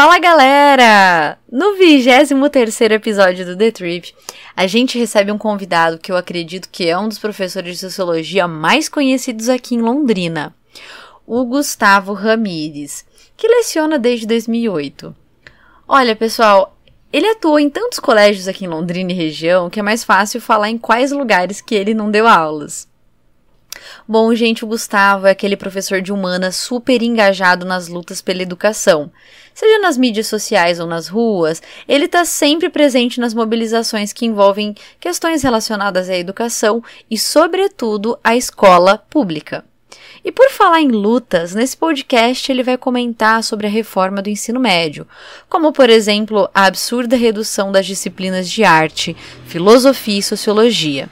Fala galera! No 23 episódio do The Trip, a gente recebe um convidado que eu acredito que é um dos professores de sociologia mais conhecidos aqui em Londrina, o Gustavo Ramires, que leciona desde 2008. Olha pessoal, ele atuou em tantos colégios aqui em Londrina e região que é mais fácil falar em quais lugares que ele não deu aulas. Bom, gente, o Gustavo é aquele professor de humanas super engajado nas lutas pela educação. Seja nas mídias sociais ou nas ruas, ele está sempre presente nas mobilizações que envolvem questões relacionadas à educação e, sobretudo, à escola pública. E por falar em lutas, nesse podcast ele vai comentar sobre a reforma do ensino médio, como por exemplo a absurda redução das disciplinas de arte, filosofia e sociologia.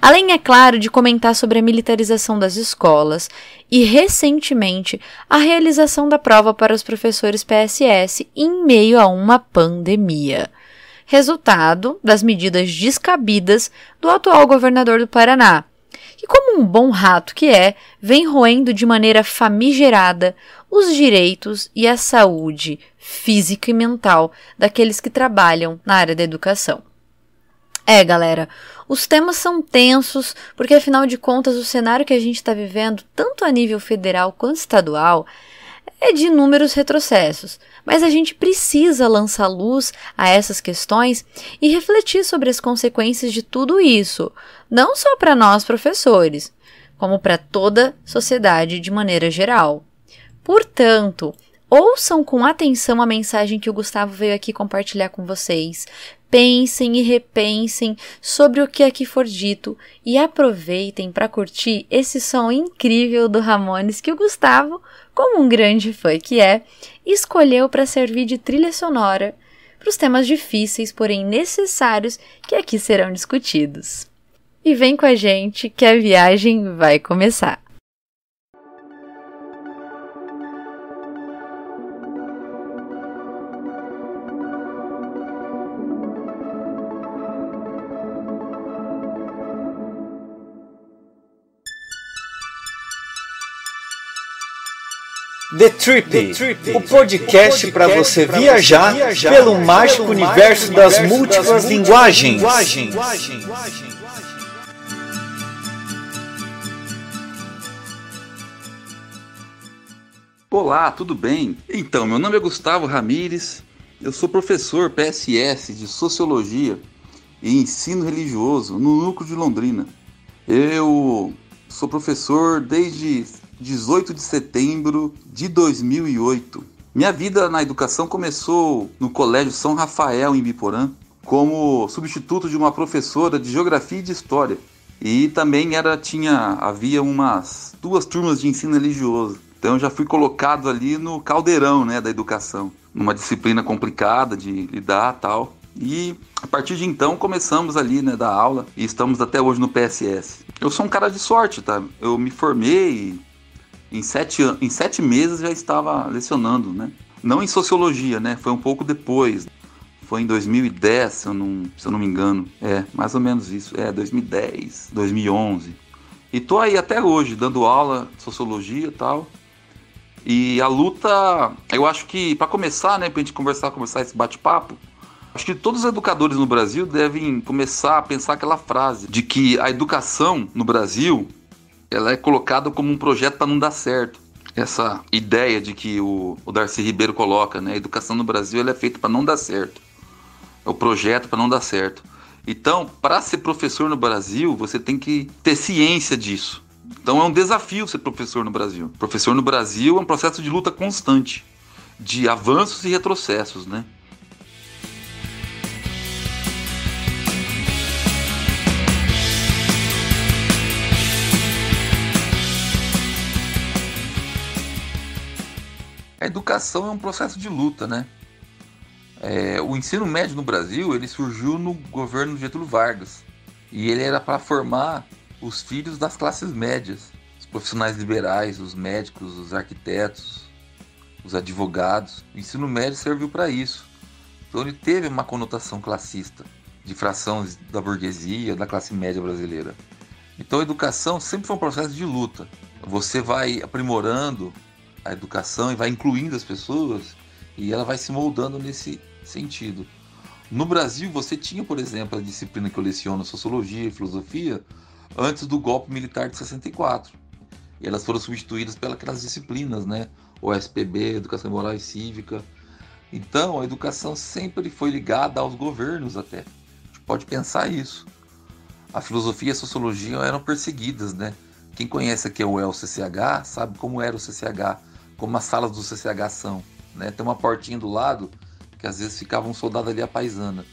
Além, é claro, de comentar sobre a militarização das escolas e, recentemente, a realização da prova para os professores PSS em meio a uma pandemia resultado das medidas descabidas do atual governador do Paraná, que, como um bom rato que é, vem roendo de maneira famigerada os direitos e a saúde física e mental daqueles que trabalham na área da educação. É, galera, os temas são tensos, porque afinal de contas o cenário que a gente está vivendo, tanto a nível federal quanto estadual, é de inúmeros retrocessos, mas a gente precisa lançar luz a essas questões e refletir sobre as consequências de tudo isso, não só para nós professores, como para toda sociedade de maneira geral. Portanto, ouçam com atenção a mensagem que o Gustavo veio aqui compartilhar com vocês. Pensem e repensem sobre o que aqui for dito e aproveitem para curtir esse som incrível do Ramones que o Gustavo como um grande fã que é, escolheu para servir de trilha sonora para os temas difíceis, porém necessários, que aqui serão discutidos. E vem com a gente que a viagem vai começar. The Trip, The Trip o podcast para você viajar, viajar pelo mágico universo das múltiplas linguagens. Olá, tudo bem? Então, meu nome é Gustavo Ramires, eu sou professor PSS de Sociologia e Ensino Religioso no Núcleo de Londrina. Eu sou professor desde 18 de setembro de 2008. Minha vida na educação começou no Colégio São Rafael, em Biporã, como substituto de uma professora de Geografia e de História. E também era tinha havia umas duas turmas de ensino religioso. Então já fui colocado ali no caldeirão, né, da educação, numa disciplina complicada de lidar, tal. E a partir de então começamos ali, né, da aula e estamos até hoje no PSS. Eu sou um cara de sorte, tá? Eu me formei em sete, em sete meses já estava lecionando, né? Não em sociologia, né? Foi um pouco depois. Foi em 2010, se eu não, se eu não me engano. É, mais ou menos isso. É, 2010, 2011. E tô aí até hoje, dando aula de sociologia e tal. E a luta, eu acho que, para começar, né, pra gente conversar, começar esse bate-papo, acho que todos os educadores no Brasil devem começar a pensar aquela frase de que a educação no Brasil ela é colocada como um projeto para não dar certo. Essa ideia de que o, o Darcy Ribeiro coloca, né? A educação no Brasil ela é feita para não dar certo. É o projeto para não dar certo. Então, para ser professor no Brasil, você tem que ter ciência disso. Então é um desafio ser professor no Brasil. Professor no Brasil é um processo de luta constante, de avanços e retrocessos, né? A educação é um processo de luta, né? É, o ensino médio no Brasil ele surgiu no governo Getúlio Vargas e ele era para formar os filhos das classes médias, os profissionais liberais, os médicos, os arquitetos, os advogados. O ensino médio serviu para isso. Então ele teve uma conotação classista, de frações da burguesia, da classe média brasileira. Então a educação sempre foi um processo de luta. Você vai aprimorando a educação e vai incluindo as pessoas E ela vai se moldando nesse sentido. No Brasil, você tinha, por exemplo, a disciplina que eu leciono Sociologia e Filosofia antes do golpe militar de 64. E elas foram substituídas pelas disciplinas, né? O SPB, Educação Moral e Cívica. Então, a educação sempre foi ligada aos governos até. A gente pode pensar isso. A filosofia e a sociologia eram perseguidas, né? Quem conhece aqui o El CCH sabe como era o CCH, como as salas do CCH são. Né? Tem uma portinha do lado que às vezes ficava um soldado ali a paisana.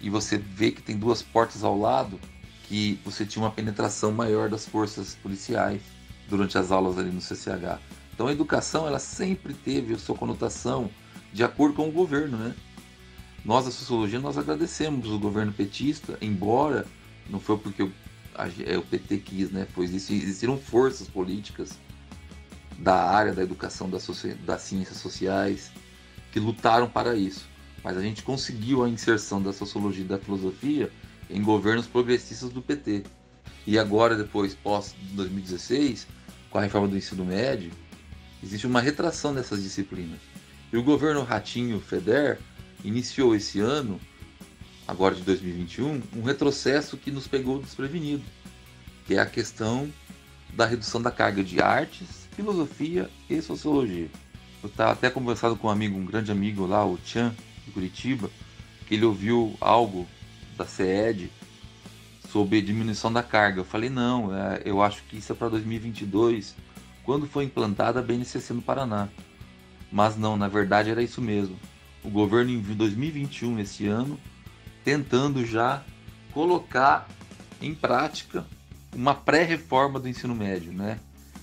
E você vê que tem duas portas ao lado que você tinha uma penetração maior das forças policiais durante as aulas ali no CCH. Então a educação ela sempre teve a sua conotação de acordo com o governo, né? Nós da sociologia nós agradecemos o governo petista, embora não foi porque o, a, o PT quis, né? Pois existiram forças políticas da área da educação das, ciências sociais que lutaram para isso. Mas a gente conseguiu a inserção da sociologia e da filosofia em governos progressistas do PT. E agora, depois, pós 2016, com a reforma do ensino médio, existe uma retração dessas disciplinas. E o governo Ratinho Feder iniciou esse ano, agora de 2021, um retrocesso que nos pegou desprevenido, que é a questão da redução da carga de artes, filosofia e sociologia. Eu estava até conversando com um amigo, um grande amigo lá, o Chan, de Curitiba, que ele ouviu algo da CED sobre diminuição da carga. Eu falei, não, é, eu acho que isso é para 2022, quando foi implantada a BNCC no Paraná. Mas não, na verdade era isso mesmo. O governo em 2021, esse ano, tentando já colocar em prática uma pré-reforma do ensino médio, né?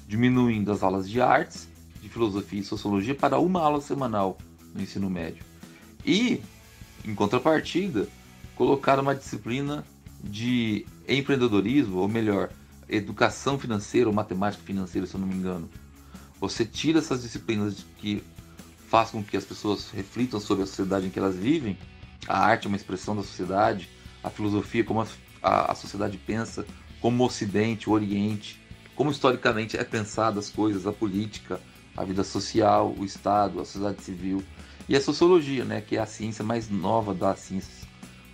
Diminuindo as aulas de artes, de filosofia e sociologia para uma aula semanal no ensino médio. E, em contrapartida, colocar uma disciplina de empreendedorismo, ou melhor, educação financeira ou matemática financeira, se eu não me engano. Você tira essas disciplinas que fazem com que as pessoas reflitam sobre a sociedade em que elas vivem. A arte é uma expressão da sociedade, a filosofia, como a, a, a sociedade pensa, como o Ocidente, o Oriente, como historicamente é pensada as coisas, a política, a vida social, o Estado, a sociedade civil. E a sociologia, né, que é a ciência mais nova das ciências,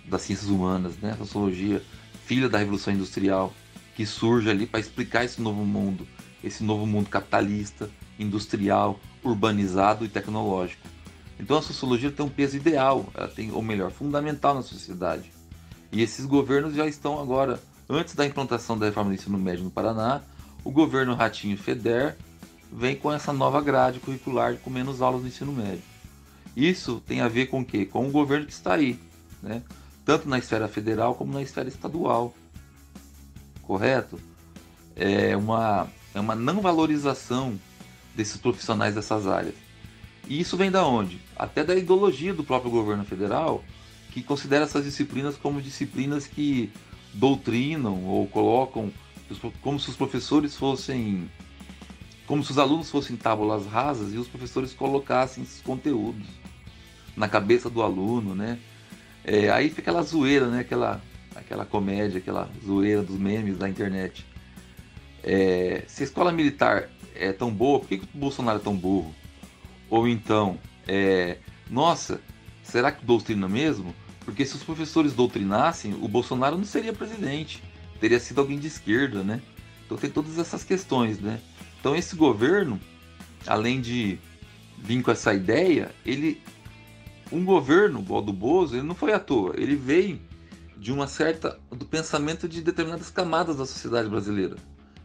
das ciências humanas, né? A sociologia, filha da Revolução Industrial, que surge ali para explicar esse novo mundo, esse novo mundo capitalista, industrial, urbanizado e tecnológico. Então a sociologia tem um peso ideal, ela tem, ou melhor, fundamental na sociedade. E esses governos já estão agora, antes da implantação da reforma do ensino médio no Paraná, o governo Ratinho Feder vem com essa nova grade curricular com menos aulas no ensino médio. Isso tem a ver com o quê? Com o governo que está aí, né? tanto na esfera federal como na esfera estadual. Correto? É uma, é uma não valorização desses profissionais dessas áreas. E isso vem da onde? Até da ideologia do próprio governo federal, que considera essas disciplinas como disciplinas que doutrinam ou colocam como se os professores fossem como se os alunos fossem tábulas rasas e os professores colocassem esses conteúdos na cabeça do aluno, né? É, aí fica aquela zoeira, né? Aquela, aquela comédia, aquela zoeira dos memes da internet. É, se a escola militar é tão boa, por que, que o Bolsonaro é tão burro? Ou então, é, nossa, será que doutrina mesmo? Porque se os professores doutrinassem, o Bolsonaro não seria presidente teria sido alguém de esquerda, né? Então tem todas essas questões, né? Então esse governo, além de vir com essa ideia, ele um governo igual do Bozo, ele não foi à toa, ele veio de uma certa do pensamento de determinadas camadas da sociedade brasileira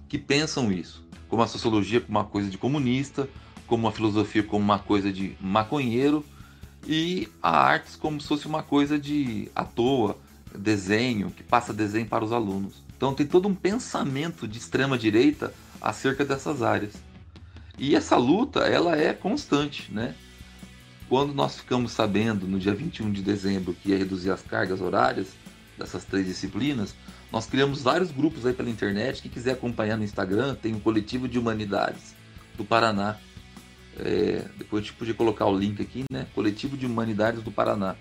que pensam isso, como a sociologia como uma coisa de comunista, como a filosofia como uma coisa de maconheiro e a artes como se fosse uma coisa de à toa, desenho, que passa desenho para os alunos. Então tem todo um pensamento de extrema direita acerca dessas áreas. E essa luta, ela é constante, né? Quando nós ficamos sabendo no dia 21 de dezembro que ia reduzir as cargas horárias dessas três disciplinas, nós criamos vários grupos aí pela internet. Quem quiser acompanhar no Instagram, tem o Coletivo de Humanidades do Paraná. É, depois a gente podia colocar o link aqui, né? Coletivo de Humanidades do Paraná.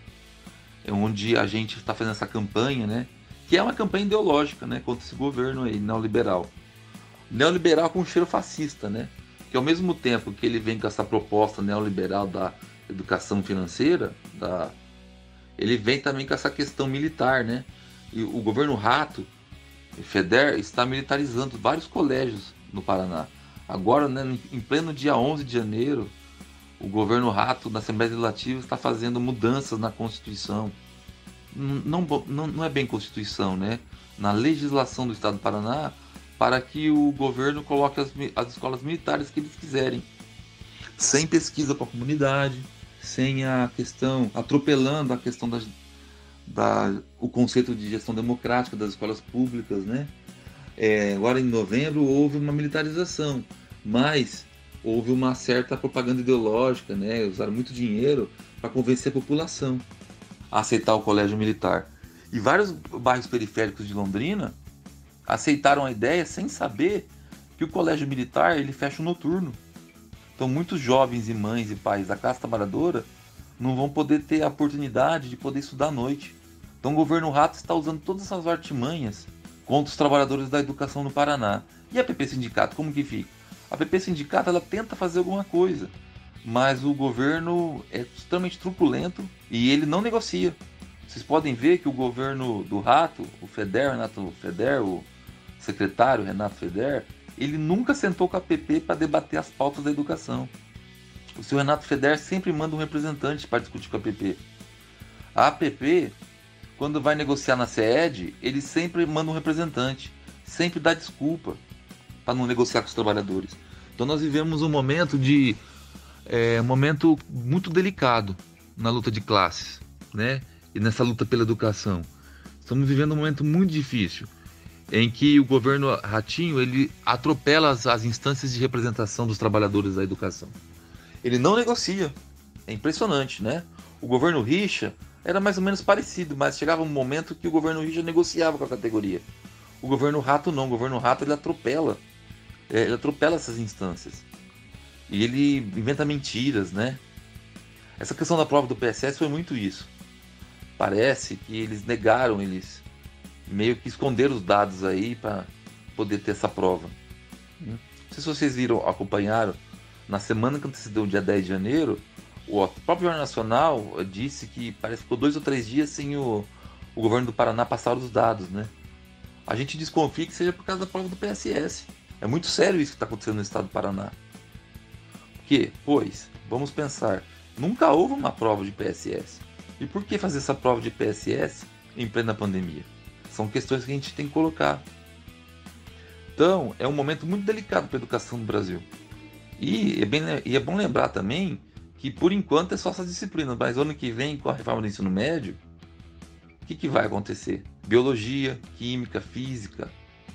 É onde a gente está fazendo essa campanha, né? Que é uma campanha ideológica né, contra esse governo aí, neoliberal. Neoliberal com cheiro fascista, né? Que ao mesmo tempo que ele vem com essa proposta neoliberal da educação financeira, da, ele vem também com essa questão militar, né? E o governo Rato, FEDER, está militarizando vários colégios no Paraná. Agora, né, em pleno dia 11 de janeiro, o governo Rato, na Assembleia Legislativa, está fazendo mudanças na Constituição. Não, não, não é bem Constituição, né? Na legislação do Estado do Paraná, para que o governo coloque as, as escolas militares que eles quiserem. Sem pesquisa com a comunidade, sem a questão, atropelando a questão da, da, o conceito de gestão democrática das escolas públicas, né? É, agora em novembro houve uma militarização, mas houve uma certa propaganda ideológica, né? Usaram muito dinheiro para convencer a população a aceitar o colégio militar. E vários bairros periféricos de Londrina aceitaram a ideia sem saber que o colégio militar ele fecha o noturno. Então muitos jovens e mães e pais da classe trabalhadora não vão poder ter a oportunidade de poder estudar à noite. Então o governo Rato está usando todas essas artimanhas contra os trabalhadores da educação no Paraná. E a PP Sindicato, como que fica? A PP Sindicato ela tenta fazer alguma coisa, mas o governo é extremamente truculento e ele não negocia. Vocês podem ver que o governo do Rato, o Feder, Renato Feder, o secretário Renato Feder, ele nunca sentou com a PP para debater as pautas da educação. O senhor Renato Feder sempre manda um representante para discutir com a PP. A APP, quando vai negociar na SED, ele sempre manda um representante, sempre dá desculpa para não negociar com os trabalhadores. Então nós vivemos um momento de é, um momento muito delicado na luta de classes, né? E nessa luta pela educação. Estamos vivendo um momento muito difícil em que o governo Ratinho ele atropela as, as instâncias de representação dos trabalhadores da educação. Ele não negocia. É impressionante, né? O governo Richa era mais ou menos parecido, mas chegava um momento que o governo Richa negociava com a categoria. O governo Rato não, o governo Rato ele atropela. É, ele atropela essas instâncias. E ele inventa mentiras, né? Essa questão da prova do PSS foi muito isso. Parece que eles negaram, eles meio que esconder os dados aí para poder ter essa prova. Não sei se vocês viram, acompanharam, na semana que antecedeu o dia 10 de janeiro, o próprio Jornal Nacional disse que parece que ficou dois ou três dias sem o, o governo do Paraná passar os dados, né? A gente desconfia que seja por causa da prova do PSS. É muito sério isso que está acontecendo no estado do Paraná. Porque, pois, vamos pensar, nunca houve uma prova de PSS. E por que fazer essa prova de PSS em plena pandemia? São questões que a gente tem que colocar. Então, é um momento muito delicado para a educação no Brasil. E é, bem, e é bom lembrar também que, por enquanto, é só essas disciplinas, mas ano que vem, com a reforma do ensino médio, o que, que vai acontecer? Biologia, química, física,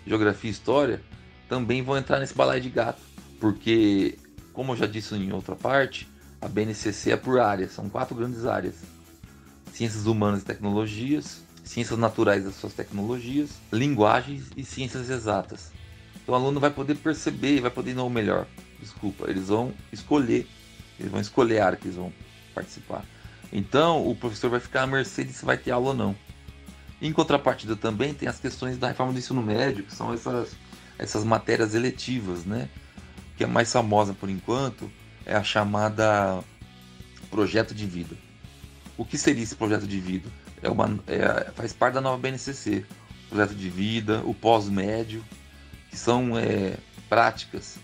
geografia e história também vão entrar nesse balaio de gato, porque, como eu já disse em outra parte, a BNCC é por áreas, são quatro grandes áreas: ciências humanas e tecnologias, ciências naturais das suas tecnologias, linguagens e ciências exatas. Então o aluno vai poder perceber, vai poder, não melhor, desculpa, eles vão escolher, eles vão escolher a área que eles vão participar. Então o professor vai ficar à mercê de se vai ter aula ou não. Em contrapartida também tem as questões da reforma do ensino médio, que são essas, essas matérias eletivas, né? Que é mais famosa por enquanto é a chamada projeto de vida. O que seria esse projeto de vida? é uma, é, faz parte da nova BNCC, projeto de vida, o pós-médio, que são é, práticas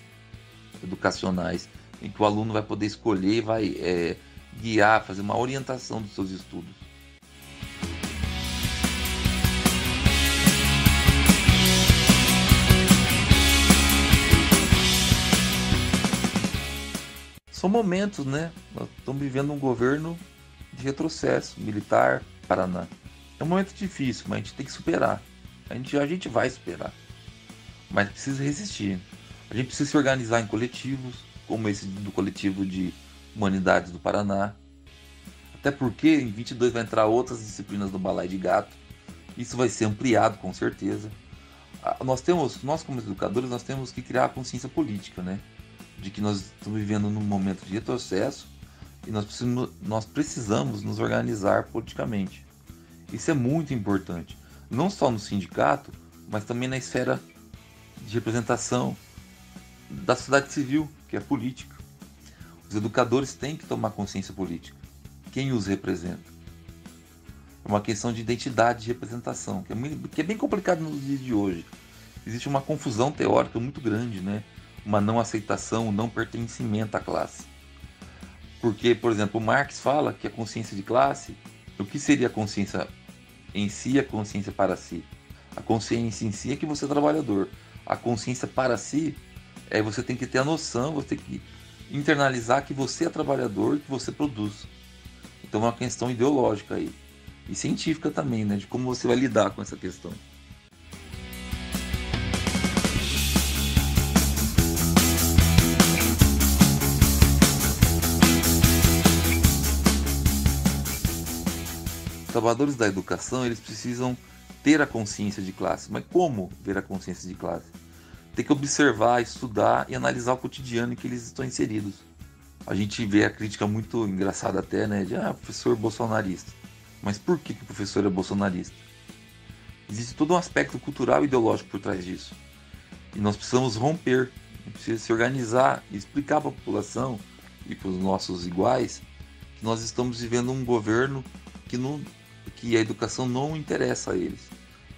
educacionais em que o aluno vai poder escolher, vai é, guiar, fazer uma orientação dos seus estudos. São momentos, né? Nós estamos vivendo um governo de retrocesso militar, Paraná. É um momento difícil, mas a gente tem que superar. A gente, a gente vai superar. Mas precisa resistir. A gente precisa se organizar em coletivos, como esse do coletivo de Humanidades do Paraná. Até porque em 22 vai entrar outras disciplinas do Balai de Gato. Isso vai ser ampliado com certeza. Ah, nós temos, nós como educadores, nós temos que criar a consciência política, né? De que nós estamos vivendo num momento de retrocesso e nós precisamos, nós precisamos nos organizar politicamente. Isso é muito importante, não só no sindicato, mas também na esfera de representação da sociedade civil, que é a política. Os educadores têm que tomar consciência política. Quem os representa? É uma questão de identidade de representação, que é, muito, que é bem complicado nos dias de hoje. Existe uma confusão teórica muito grande, né? Uma não aceitação, um não pertencimento à classe. Porque, por exemplo, Marx fala que a consciência de classe, o que seria a consciência em si, a consciência para si? A consciência em si é que você é trabalhador. A consciência para si é você tem que ter a noção, você tem que internalizar que você é trabalhador e que você produz. Então é uma questão ideológica aí. E científica também, né? De como você vai lidar com essa questão. Trabalhadores da educação, eles precisam ter a consciência de classe. Mas como ver a consciência de classe? Tem que observar, estudar e analisar o cotidiano em que eles estão inseridos. A gente vê a crítica muito engraçada até, né? De ah, professor bolsonarista. Mas por que, que o professor é bolsonarista? Existe todo um aspecto cultural e ideológico por trás disso. E nós precisamos romper, precisa se organizar e explicar para a população e para os nossos iguais que nós estamos vivendo um governo que, não, que a educação não interessa a eles.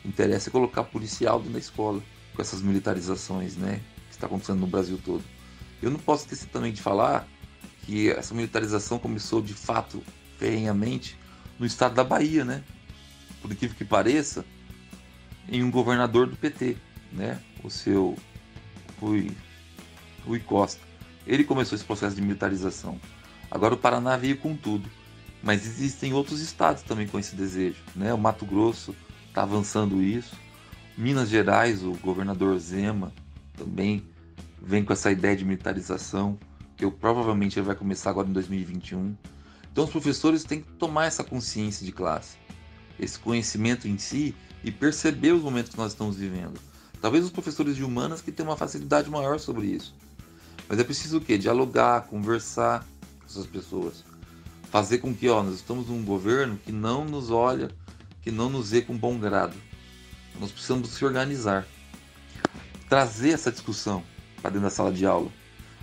Interessa colocar policial dentro da escola, com essas militarizações né, que está acontecendo no Brasil todo. Eu não posso esquecer também de falar que essa militarização começou de fato ferrenhamente no estado da Bahia, né? Por incrível que pareça, em um governador do PT, né? O seu Rui, Rui Costa. Ele começou esse processo de militarização. Agora o Paraná veio com tudo. Mas existem outros estados também com esse desejo, né? O Mato Grosso está avançando isso. Minas Gerais, o governador Zema também vem com essa ideia de militarização, que eu, provavelmente ele vai começar agora em 2021. Então os professores têm que tomar essa consciência de classe, esse conhecimento em si e perceber os momentos que nós estamos vivendo. Talvez os professores de humanas que tenham uma facilidade maior sobre isso. Mas é preciso o quê? Dialogar, conversar com essas pessoas. Fazer com que ó, nós estamos num governo que não nos olha, que não nos vê com bom grado. Nós precisamos se organizar. Trazer essa discussão para dentro da sala de aula.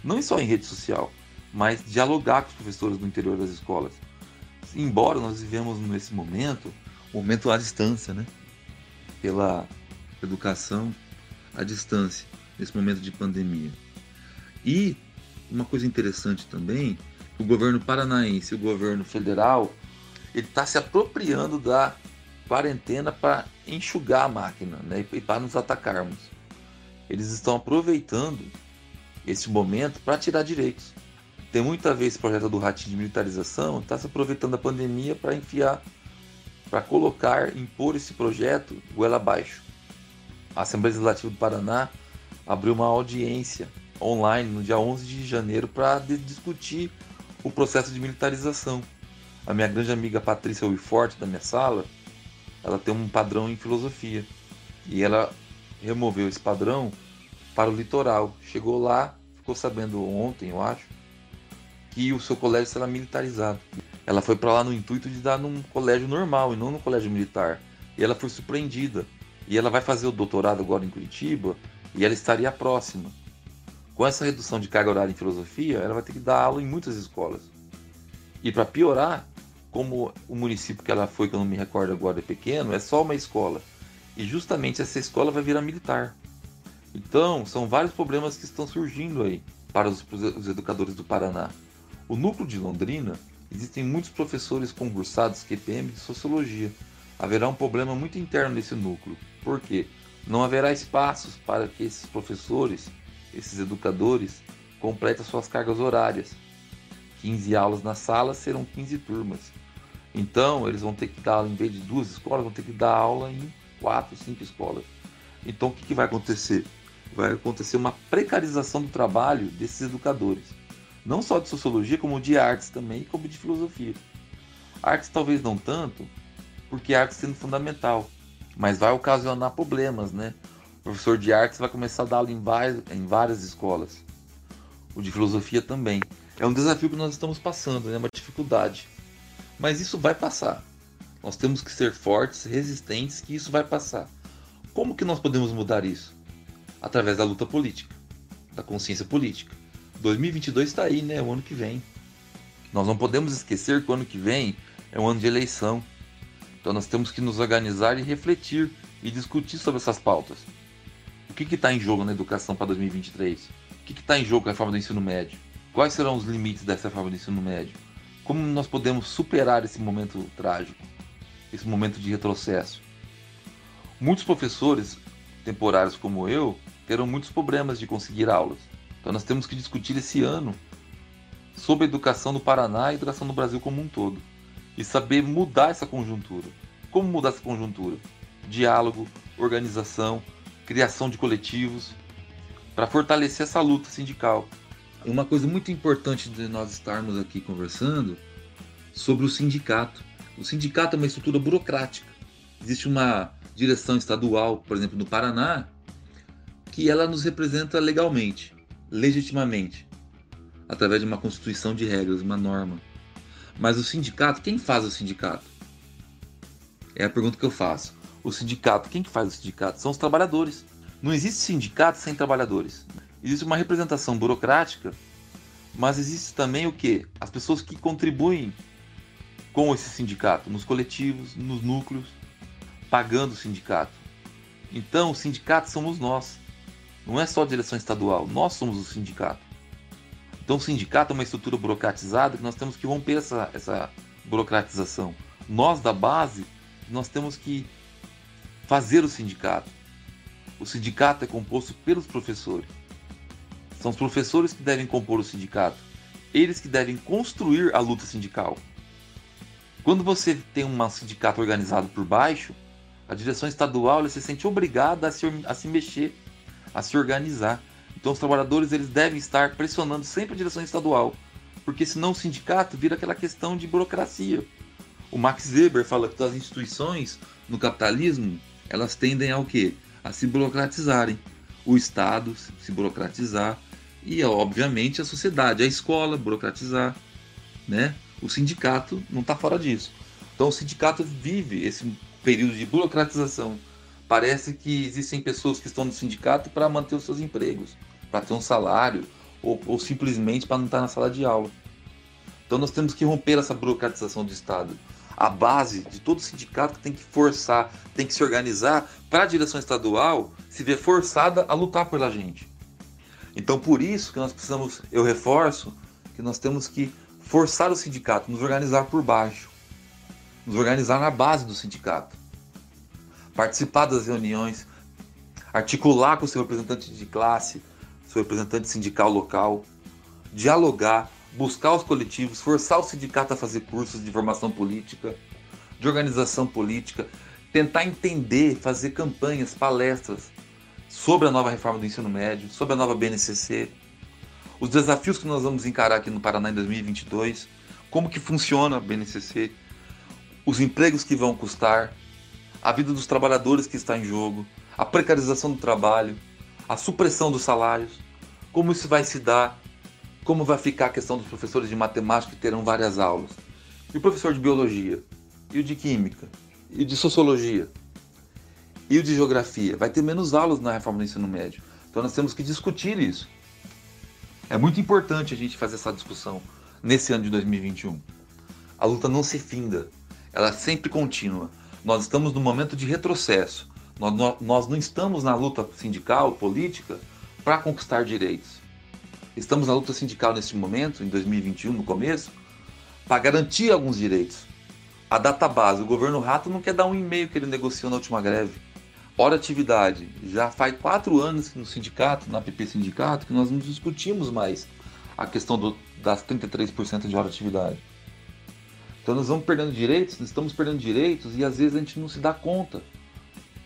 Não só em rede social, mas dialogar com os professores do interior das escolas. Embora nós vivemos nesse momento, momento à distância, né? Pela educação à distância, nesse momento de pandemia. E uma coisa interessante também, o governo paranaense e o governo federal, ele está se apropriando da quarentena para enxugar a máquina né, e para nos atacarmos. Eles estão aproveitando esse momento para tirar direitos tem muita vez esse projeto do ratinho de militarização, está se aproveitando da pandemia para enfiar, para colocar, impor esse projeto goela abaixo. A Assembleia Legislativa do Paraná abriu uma audiência online no dia 11 de janeiro para discutir o processo de militarização. A minha grande amiga Patrícia Uiforte, da minha sala, ela tem um padrão em filosofia e ela removeu esse padrão para o litoral. Chegou lá, ficou sabendo ontem, eu acho, que o seu colégio será militarizado. Ela foi para lá no intuito de dar num colégio normal e não no colégio militar. E ela foi surpreendida. E ela vai fazer o doutorado agora em Curitiba e ela estaria próxima. Com essa redução de carga horária em filosofia, ela vai ter que dar aula em muitas escolas. E para piorar, como o município que ela foi, que eu não me recordo agora, é pequeno, é só uma escola. E justamente essa escola vai virar militar. Então, são vários problemas que estão surgindo aí para os, os educadores do Paraná. O núcleo de Londrina existem muitos professores concursados QPM de sociologia. Haverá um problema muito interno nesse núcleo. Por quê? Não haverá espaços para que esses professores, esses educadores, completem suas cargas horárias. 15 aulas na sala serão 15 turmas. Então, eles vão ter que dar, em vez de duas escolas, vão ter que dar aula em quatro, cinco escolas. Então, o que, que vai acontecer? Vai acontecer uma precarização do trabalho desses educadores não só de sociologia, como de artes também, como de filosofia. Artes talvez não tanto, porque artes sendo fundamental, mas vai ocasionar problemas, né? Professor de artes vai começar a dar em em várias escolas. O de filosofia também. É um desafio que nós estamos passando, é né? uma dificuldade. Mas isso vai passar. Nós temos que ser fortes, resistentes, que isso vai passar. Como que nós podemos mudar isso? Através da luta política, da consciência política 2022 está aí, né? O ano que vem. Nós não podemos esquecer que o ano que vem é um ano de eleição. Então nós temos que nos organizar e refletir e discutir sobre essas pautas. Que está em jogo na educação para 2023? O que está em jogo com a reforma do ensino médio? Quais serão os limites dessa reforma do ensino médio? Como nós podemos superar esse momento trágico, esse momento de retrocesso? Muitos professores temporários como eu terão muitos problemas de conseguir aulas. Então nós temos que discutir esse ano sobre a educação no Paraná e a educação no Brasil como um todo. E saber mudar essa conjuntura. Como mudar essa conjuntura? Diálogo, organização, criação de coletivos, para fortalecer essa luta sindical. Uma coisa muito importante de nós estarmos aqui conversando sobre o sindicato. O sindicato é uma estrutura burocrática. Existe uma direção estadual, por exemplo, no Paraná, que ela nos representa legalmente, legitimamente, através de uma constituição de regras, uma norma. Mas o sindicato, quem faz o sindicato? É a pergunta que eu faço. O sindicato, quem que faz o sindicato? São os trabalhadores. Não existe sindicato sem trabalhadores. Existe uma representação burocrática, mas existe também o que? As pessoas que contribuem com esse sindicato, nos coletivos, nos núcleos, pagando o sindicato. Então, o sindicato somos nós. Não é só a direção estadual, nós somos o sindicato. Então, o sindicato é uma estrutura burocratizada que nós temos que romper essa, essa burocratização. Nós, da base, nós temos que fazer o sindicato. O sindicato é composto pelos professores. São os professores que devem compor o sindicato. Eles que devem construir a luta sindical. Quando você tem um sindicato organizado por baixo, a direção estadual se sente obrigada a se, a se mexer, a se organizar. Então os trabalhadores eles devem estar pressionando sempre a direção estadual, porque senão o sindicato vira aquela questão de burocracia. O Max Weber fala que as instituições no capitalismo elas tendem ao quê? A se burocratizarem. O Estado se burocratizar e, obviamente, a sociedade, a escola burocratizar, né? O sindicato não está fora disso. Então, o sindicato vive esse período de burocratização. Parece que existem pessoas que estão no sindicato para manter os seus empregos, para ter um salário, ou, ou simplesmente para não estar na sala de aula. Então nós temos que romper essa burocratização do Estado. A base de todo sindicato que tem que forçar, tem que se organizar para a direção estadual se ver forçada a lutar pela gente. Então por isso que nós precisamos, eu reforço, que nós temos que forçar o sindicato, nos organizar por baixo nos organizar na base do sindicato, participar das reuniões, articular com o seu representante de classe, seu representante sindical local, dialogar, buscar os coletivos, forçar o sindicato a fazer cursos de formação política, de organização política, tentar entender, fazer campanhas, palestras sobre a nova reforma do ensino médio, sobre a nova BNCC, os desafios que nós vamos encarar aqui no Paraná em 2022, como que funciona a BNCC, os empregos que vão custar, a vida dos trabalhadores que está em jogo, a precarização do trabalho, a supressão dos salários, como isso vai se dar, como vai ficar a questão dos professores de matemática que terão várias aulas, e o professor de biologia, e o de química, e o de sociologia, e o de geografia. Vai ter menos aulas na reforma do ensino médio. Então nós temos que discutir isso. É muito importante a gente fazer essa discussão nesse ano de 2021. A luta não se finda ela é sempre contínua. Nós estamos no momento de retrocesso. Nós, nós não estamos na luta sindical, política, para conquistar direitos. Estamos na luta sindical neste momento, em 2021, no começo, para garantir alguns direitos. A data base, o governo Rato não quer dar um e-mail que ele negociou na última greve. Hora atividade. Já faz quatro anos que no sindicato, na PP Sindicato, que nós não discutimos mais a questão do, das 33% de hora atividade. Então nós vamos perdendo direitos, nós estamos perdendo direitos e às vezes a gente não se dá conta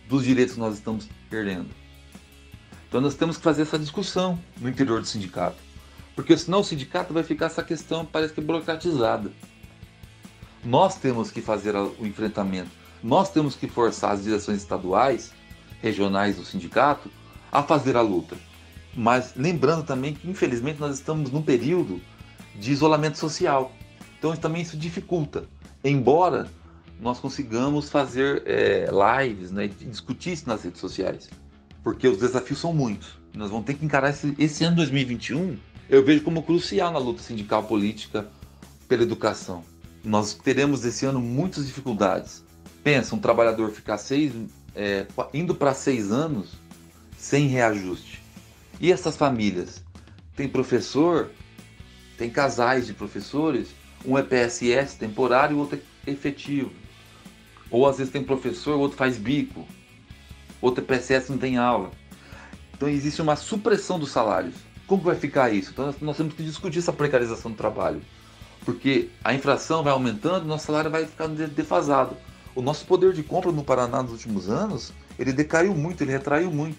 dos direitos que nós estamos perdendo. Então nós temos que fazer essa discussão no interior do sindicato. Porque senão o sindicato vai ficar essa questão parece que burocratizada. Nós temos que fazer o enfrentamento. Nós temos que forçar as direções estaduais, regionais do sindicato a fazer a luta. Mas lembrando também que infelizmente nós estamos num período de isolamento social. Então também isso dificulta. Embora nós consigamos fazer é, lives né, e discutir isso nas redes sociais. Porque os desafios são muitos. Nós vamos ter que encarar esse, esse ano 2021 eu vejo como crucial na luta sindical política pela educação. Nós teremos esse ano muitas dificuldades. Pensa, um trabalhador ficar seis, é, indo para seis anos sem reajuste. E essas famílias? Tem professor, tem casais de professores, um é PSS temporário e o outro é efetivo. Ou às vezes tem professor, o outro faz bico. Outro é PSS não tem aula. Então existe uma supressão dos salários. Como vai ficar isso? Então nós temos que discutir essa precarização do trabalho. Porque a inflação vai aumentando, nosso salário vai ficando defasado. O nosso poder de compra no Paraná nos últimos anos, ele decaiu muito, ele retraiu muito.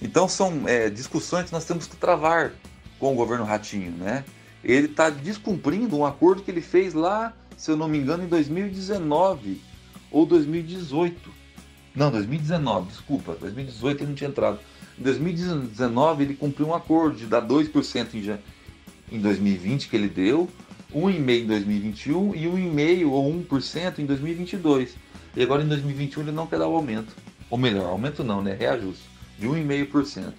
Então são é, discussões que nós temos que travar com o governo Ratinho, né? Ele está descumprindo um acordo que ele fez lá, se eu não me engano, em 2019 ou 2018. Não, 2019, desculpa. 2018 ele não tinha entrado. Em 2019 ele cumpriu um acordo de dar 2% em, em 2020 que ele deu, 1,5% em 2021 e 1,5% ou 1% em 2022. E agora em 2021 ele não quer dar o aumento. Ou melhor, aumento não, né? Reajuste. De 1,5%.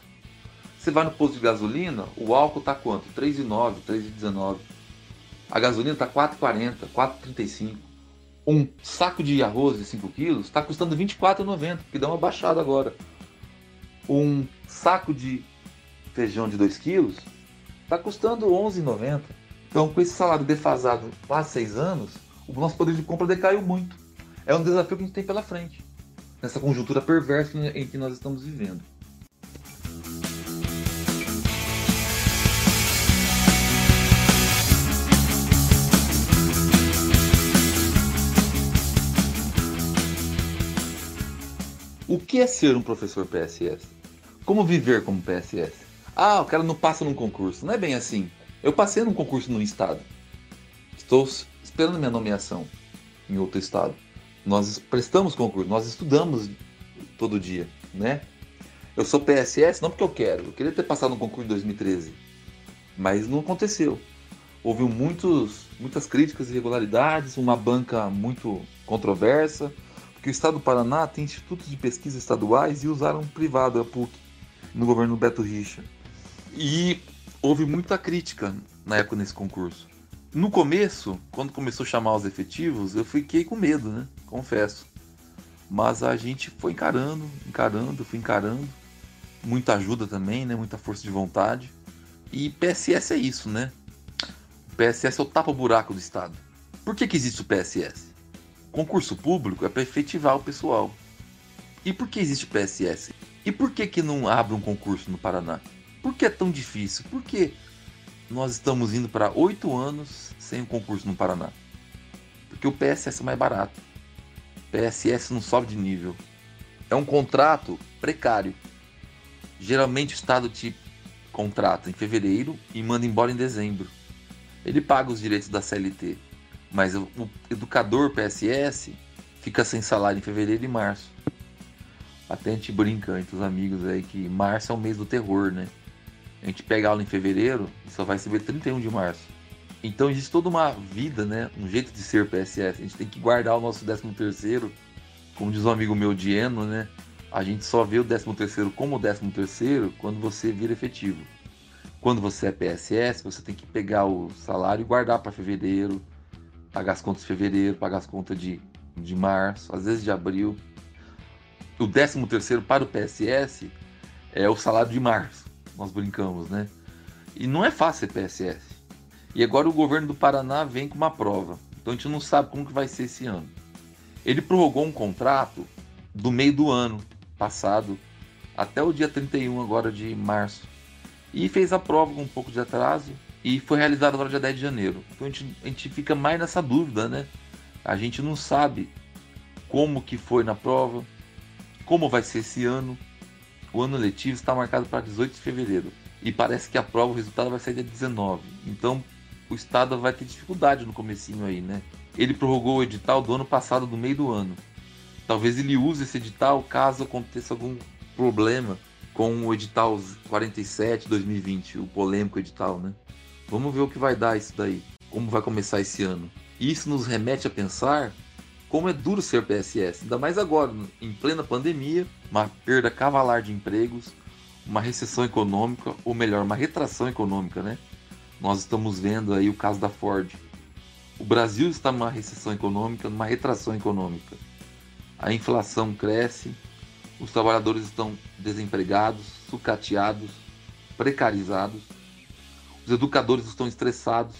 Você vai no posto de gasolina, o álcool tá quanto? 3,9, 3,19. A gasolina tá 4,40, 4,35 um saco de arroz de 5 quilos está custando R$ 24,90, que dá uma baixada agora. Um saco de feijão de 2 quilos está custando R$ 11,90. Então, com esse salário defasado há seis anos, o nosso poder de compra decaiu muito. É um desafio que a gente tem pela frente, nessa conjuntura perversa em que nós estamos vivendo. O que é ser um professor PSS? Como viver como PSS? Ah, o cara não passa num concurso. Não é bem assim. Eu passei num concurso no estado. Estou esperando minha nomeação em outro estado. Nós prestamos concurso, nós estudamos todo dia, né? Eu sou PSS não porque eu quero. Eu queria ter passado no concurso em 2013, mas não aconteceu. Houve muitos, muitas críticas e irregularidades, uma banca muito controversa porque o Estado do Paraná tem institutos de pesquisa estaduais e usaram privado, a PUC, no governo Beto Richa. E houve muita crítica na época nesse concurso. No começo, quando começou a chamar os efetivos, eu fiquei com medo, né? Confesso. Mas a gente foi encarando, encarando, fui encarando. Muita ajuda também, né? Muita força de vontade. E PSS é isso, né? O PSS é o tapa-buraco do Estado. Por que, que existe o PSS? Concurso público é para efetivar o pessoal. E por que existe PSS? E por que, que não abre um concurso no Paraná? Por que é tão difícil? Por que nós estamos indo para oito anos sem um concurso no Paraná? Porque o PSS é mais barato. O PSS não sobe de nível. É um contrato precário. Geralmente o Estado te contrata em fevereiro e manda embora em dezembro. Ele paga os direitos da CLT mas o, educador PSS fica sem salário em fevereiro e março. Até a gente brinca entre os amigos aí que março é o mês do terror, né? A gente pega aula em fevereiro e só vai receber 31 de março. Então existe toda uma vida, né? Um jeito de ser PSS. A gente tem que guardar o nosso 13 terceiro, como diz um amigo meu Dieno, né? A gente só vê o 13 terceiro como 13 terceiro quando você vira efetivo. Quando você é PSS, você tem que pegar o salário e guardar para fevereiro, pagar as contas de fevereiro, pagar as contas de, de março, às vezes de abril. O 13 terceiro para o PSS é o salário de março, nós brincamos, né? E não é fácil ser PSS. E agora o governo do Paraná vem com uma prova. Então a gente não sabe como que vai ser esse ano. Ele prorrogou um contrato do meio do ano passado até o dia 31 agora de março. E fez a prova com um pouco de atraso e foi realizado agora dia 10 de janeiro. Então a gente, a gente fica mais nessa dúvida, né? A gente não sabe como que foi na prova, como vai ser esse ano. O ano letivo está marcado para 18 de fevereiro. E parece que a prova, o resultado vai ser dia 19. Então o Estado vai ter dificuldade no comecinho aí, né? Ele prorrogou o edital do ano passado, do meio do ano. Talvez ele use esse edital caso aconteça algum problema com o edital 47 2020, o polêmico edital, né? Vamos ver o que vai dar isso daí, como vai começar esse ano. Isso nos remete a pensar como é duro ser PSS, ainda mais agora, em plena pandemia, uma perda cavalar de empregos, uma recessão econômica, ou melhor, uma retração econômica, né? Nós estamos vendo aí o caso da Ford. O Brasil está numa recessão econômica, numa retração econômica. A inflação cresce, os trabalhadores estão desempregados, sucateados, precarizados, os educadores estão estressados.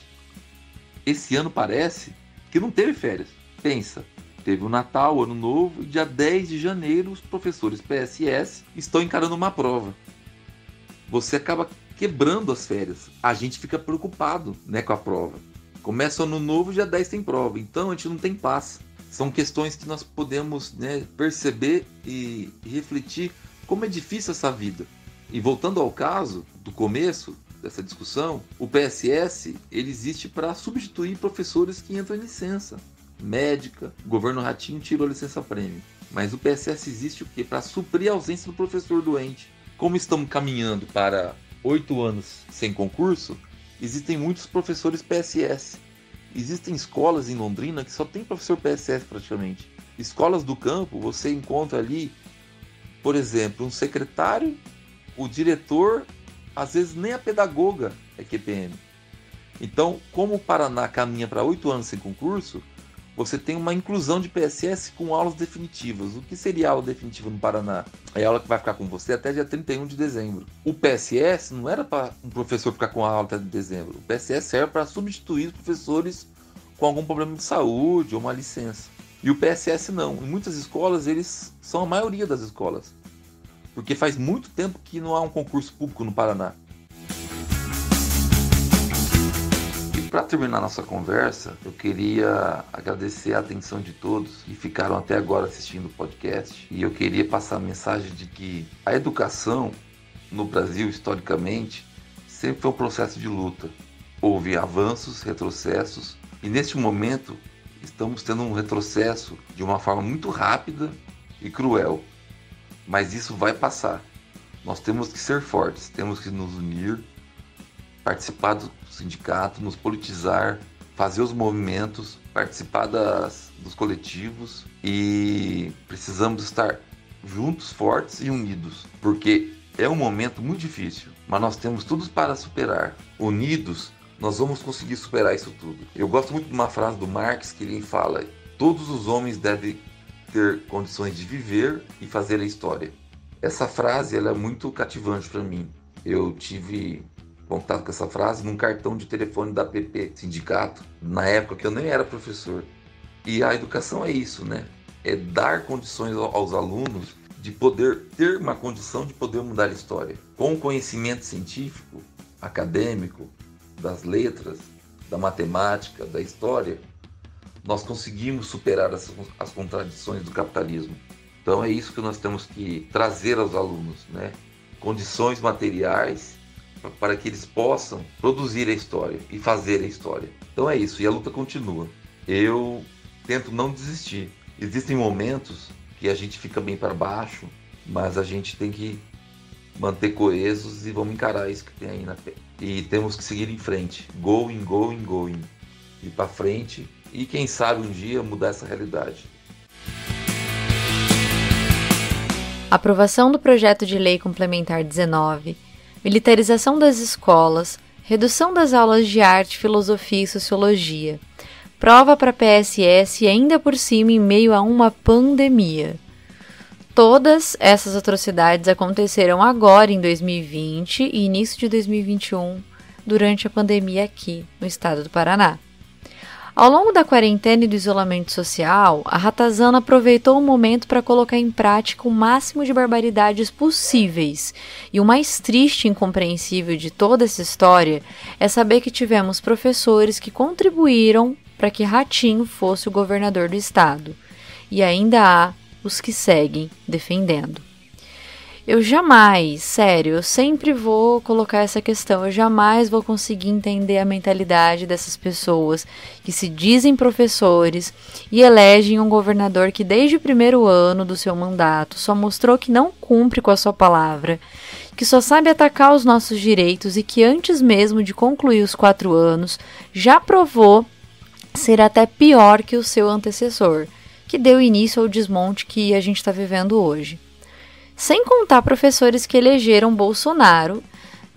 Esse ano parece que não teve férias. Pensa, teve o Natal, o Ano Novo, e dia 10 de janeiro os professores PSS estão encarando uma prova. Você acaba quebrando as férias. A gente fica preocupado né, com a prova. Começa o ano novo, dia 10 tem prova. Então a gente não tem paz. São questões que nós podemos né, perceber e, refletir como é difícil essa vida. E voltando ao caso do começo dessa discussão, o PSS ele existe para substituir professores que entram em licença médica. O governo Ratinho tirou a licença prêmio. Mas o PSS existe o quê? Para suprir a ausência do professor doente. Como estamos caminhando para oito anos sem concurso, existem muitos professores PSS. Existem escolas em Londrina que só tem professor PSS praticamente. Escolas do campo, você encontra ali, por exemplo, um secretário, o diretor, às vezes nem a pedagoga é QPM. Então, como o Paraná caminha para oito anos sem concurso, você tem uma inclusão de PSS com aulas definitivas. O que seria aula definitiva no Paraná? É a aula que vai ficar com você até dia 31 de dezembro. O PSS não era para um professor ficar com a aula até dezembro. O PSS serve para substituir os professores com algum problema de saúde ou uma licença. E o PSS não. Em muitas escolas, eles são a maioria das escolas. Porque faz muito tempo que não há um concurso público no Paraná. para terminar nossa conversa, eu queria agradecer a atenção de todos que ficaram até agora assistindo o podcast. E eu queria passar a mensagem de que a educação no Brasil, historicamente, sempre foi um processo de luta. Houve avanços, retrocessos, e neste momento estamos tendo um retrocesso de uma forma muito rápida e cruel. Mas isso vai passar. Nós temos que ser fortes, temos que nos unir, participar do sindicato, nos politizar, fazer os movimentos, participar das, dos coletivos e precisamos estar juntos, fortes e unidos, porque é um momento muito difícil, mas nós temos tudo para superar. Unidos, nós vamos conseguir superar isso tudo. Eu gosto muito de uma frase do Marx que ele fala: todos os homens devem ter condições de viver e fazer a história. Essa frase ela é muito cativante para mim. Eu tive contato com essa frase num cartão de telefone da PP Sindicato, na época que eu nem era professor. E a educação é isso, né? É dar condições aos alunos de poder ter uma condição de poder mudar a história. Com o conhecimento científico, acadêmico, das letras, da matemática, da história, nós conseguimos superar as, as contradições do capitalismo. Então é isso que nós temos que trazer aos alunos, né? Condições materiais para que eles possam produzir a história e fazer a história. Então é isso, e a luta continua. Eu tento não desistir. Existem momentos que a gente fica bem para baixo, mas a gente tem que manter coesos e vamos encarar isso que tem aí na pé. E temos que seguir em frente, going, going, going, ir para frente e quem sabe um dia mudar essa realidade. Aprovação do projeto de lei complementar 19 militarização das escolas, redução das aulas de arte, filosofia e sociologia, prova para PSS e ainda por cima em meio a uma pandemia. Todas essas atrocidades aconteceram agora em 2020 e início de 2021, durante a pandemia aqui no estado do Paraná. Ao longo da quarentena e do isolamento social, a Ratazana aproveitou o momento para colocar em prática o máximo de barbaridades possíveis. E o mais triste e incompreensível de toda essa história é saber que tivemos professores que contribuíram para que Ratinho fosse o governador do estado. E ainda há os que seguem defendendo. Eu jamais, sério, eu sempre vou colocar essa questão, eu jamais vou conseguir entender a mentalidade dessas pessoas que se dizem professores e elegem um governador que desde o primeiro ano do seu mandato só mostrou que não cumpre com a sua palavra, que só sabe atacar os nossos direitos e que antes mesmo de concluir os quatro anos já provou ser até pior que o seu antecessor, que deu início ao desmonte que a gente está vivendo hoje. Sem contar professores que elegeram Bolsonaro,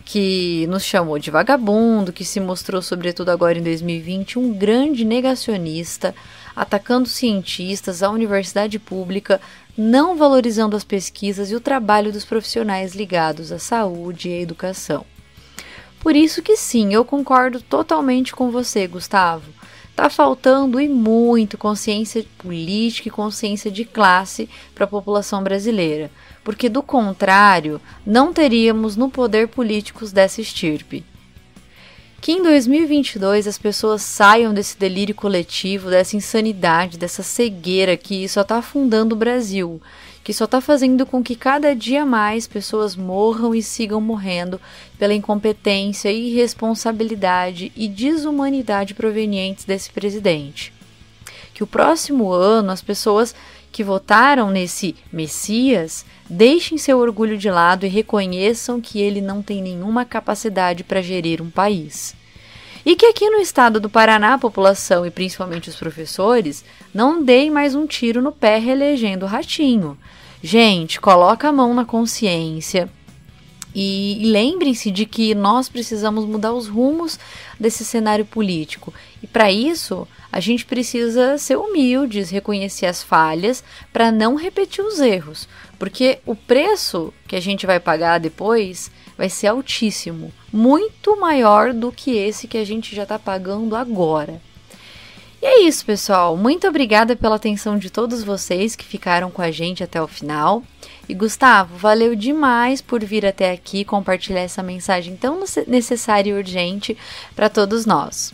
que nos chamou de vagabundo, que se mostrou, sobretudo agora em 2020, um grande negacionista, atacando cientistas, a universidade pública, não valorizando as pesquisas e o trabalho dos profissionais ligados à saúde e à educação. Por isso que sim, eu concordo totalmente com você, Gustavo. Tá faltando e muito consciência política e consciência de classe para a população brasileira, porque do contrário, não teríamos no poder políticos dessa estirpe. Que em 2022 as pessoas saiam desse delírio coletivo, dessa insanidade, dessa cegueira que só está afundando o Brasil que só está fazendo com que cada dia mais pessoas morram e sigam morrendo pela incompetência, irresponsabilidade e desumanidade provenientes desse presidente. Que o próximo ano as pessoas que votaram nesse Messias deixem seu orgulho de lado e reconheçam que ele não tem nenhuma capacidade para gerir um país. E que aqui no estado do Paraná a população e principalmente os professores não deem mais um tiro no pé reelegendo o ratinho. Gente, coloca a mão na consciência. E, lembrem-se de que nós precisamos mudar os rumos desse cenário político. E para isso, a gente precisa ser humildes, reconhecer as falhas, para não repetir os erros. Porque o preço que a gente vai pagar depois vai ser altíssimo muito maior do que esse que a gente já está pagando agora. E é isso, pessoal. Muito obrigada pela atenção de todos vocês que ficaram com a gente até o final. E Gustavo, valeu demais por vir até aqui compartilhar essa mensagem tão necessária e urgente para todos nós.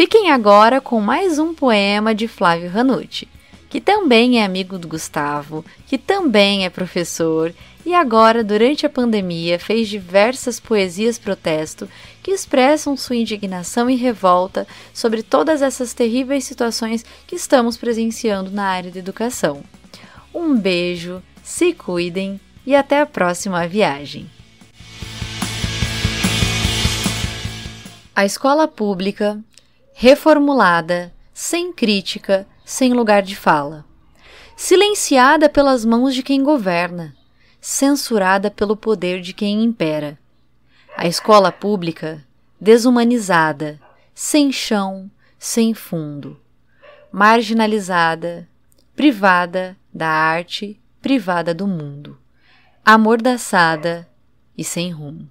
Fiquem agora com mais um poema de Flávio Ranucci, que também é amigo do Gustavo, que também é professor e agora, durante a pandemia, fez diversas poesias protesto que expressam sua indignação e revolta sobre todas essas terríveis situações que estamos presenciando na área da educação. Um beijo, se cuidem e até a próxima viagem. A escola pública, reformulada, sem crítica, sem lugar de fala, silenciada pelas mãos de quem governa censurada pelo poder de quem impera. A escola pública, desumanizada, sem chão, sem fundo, marginalizada, privada da arte, privada do mundo, amordaçada e sem rumo.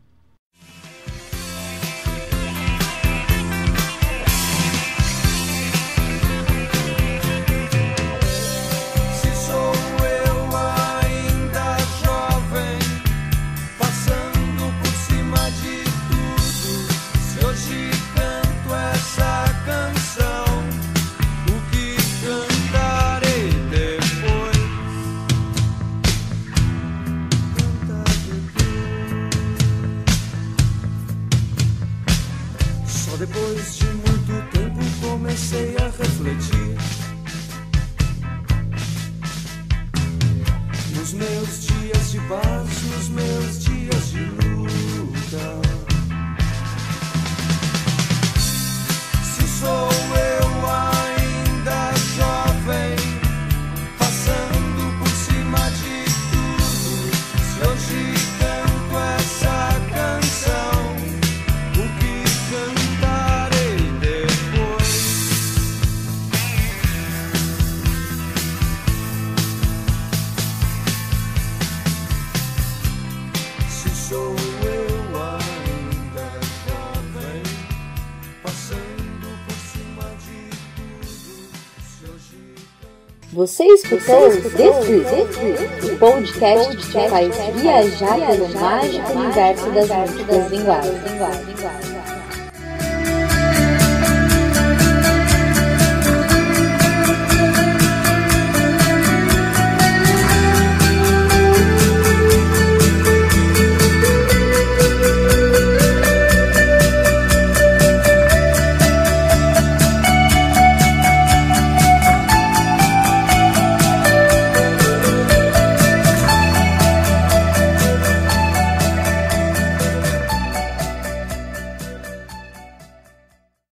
Você escutou o podcast que te faz viajar pelo mágico universo das múltiplas linguagens.